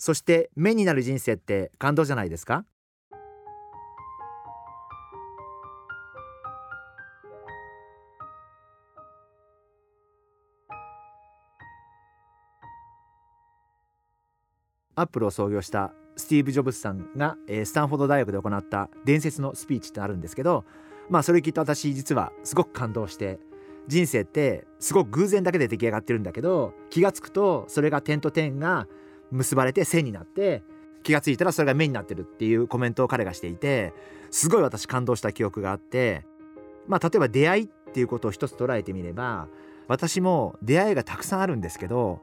そして目になる人生って感動じゃないですか？アップルを創業したスティーブ・ジョブズさんが、えー、スタンフォード大学で行った伝説のスピーチってあるんですけどまあそれ聞いて私実はすごく感動して人生ってすごく偶然だけで出来上がってるんだけど気が付くとそれが点と点が結ばれて線になって気が付いたらそれが目になってるっていうコメントを彼がしていてすごい私感動した記憶があってまあ例えば出会いっていうことを一つ捉えてみれば私も出会いがたくさんあるんですけど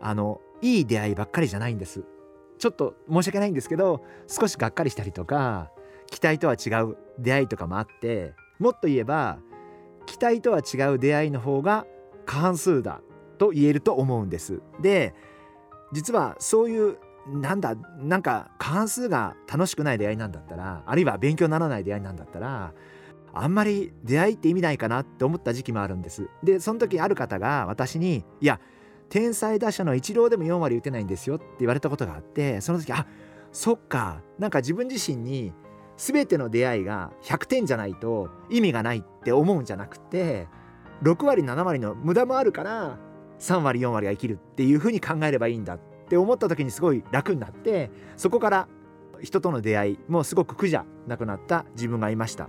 あのいい出会いばっかりじゃないんですちょっと申し訳ないんですけど少しがっかりしたりとか期待とは違う出会いとかもあってもっと言えば期待とは違う出会いの方が過半数だと言えると思うんです。で実はそういうなんだなんか過半数が楽しくない出会いなんだったらあるいは勉強にならない出会いなんだったらあんまり出会いって意味ないかなって思った時期もあるんです。でその時ある方が私に「いや天才打者のイチローでも4割打てないんですよって言われたことがあってその時あそっかなんか自分自身に全ての出会いが100点じゃないと意味がないって思うんじゃなくて6割7割の無駄もあるから3割4割が生きるっていうふうに考えればいいんだって思った時にすごい楽になってそこから人との出会いもすごく苦じゃなくなった自分がいました。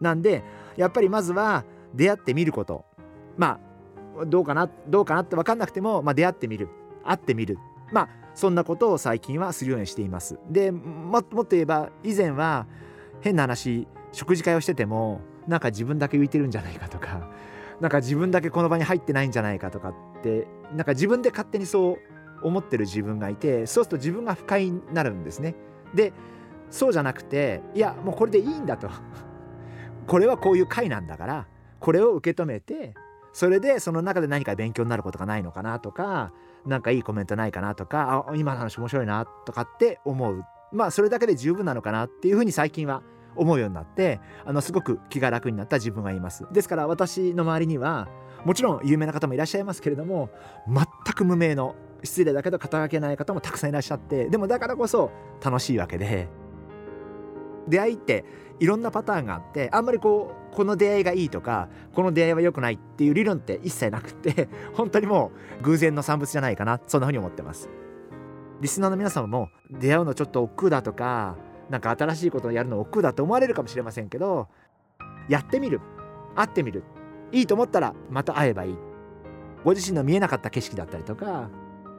なんでやっぱりまずは出会ってみること。まあどうかなどうかなって分かんなくても、まあ、出会ってみる。会ってみる。まあそんなことを最近はするようにしています。でもっと言えば以前は変な話食事会をしててもなんか自分だけ浮いてるんじゃないかとかなんか自分だけこの場に入ってないんじゃないかとかってなんか自分で勝手にそう思ってる自分がいてそうすると自分が不快になるんですね。でそうじゃなくていやもうこれでいいんだと。これはこういう会なんだからこれを受け止めてそれでその中で何か勉強になることがないのかなとか何かいいコメントないかなとかあ今の話面白いなとかって思う。まあそれだけで十分なのかなっていうふうに最近は思うようになってあのすごく気が楽になった自分がいます。ですから私の周りにはもちろん有名な方もいらっしゃいますけれども全く無名の失礼だけど肩書けない方もたくさんいらっしゃってでもだからこそ楽しいわけで。出会いっていろんなパターンがあってあんまりこうこの出会いがいいとかこの出会いは良くないっていう理論って一切なくて本当にもう偶然の産物じゃないかなそんなふうに思ってます。リスナーの皆様も出会うのちょっと億劫だとかなんか新しいことをやるの億劫だと思われるかもしれませんけどやってみる。会ってみる。いいと思ったらまた会えばいい。ご自身の見えなかった景色だったりとか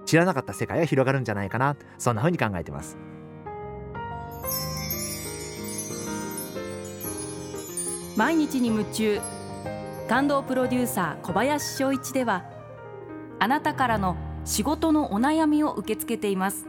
知らなかった世界が広がるんじゃないかな。そんなふうに考えてます。毎日に夢中。感動プロデューサー小林翔一ではあなたからの仕事のお悩みを受け付けています。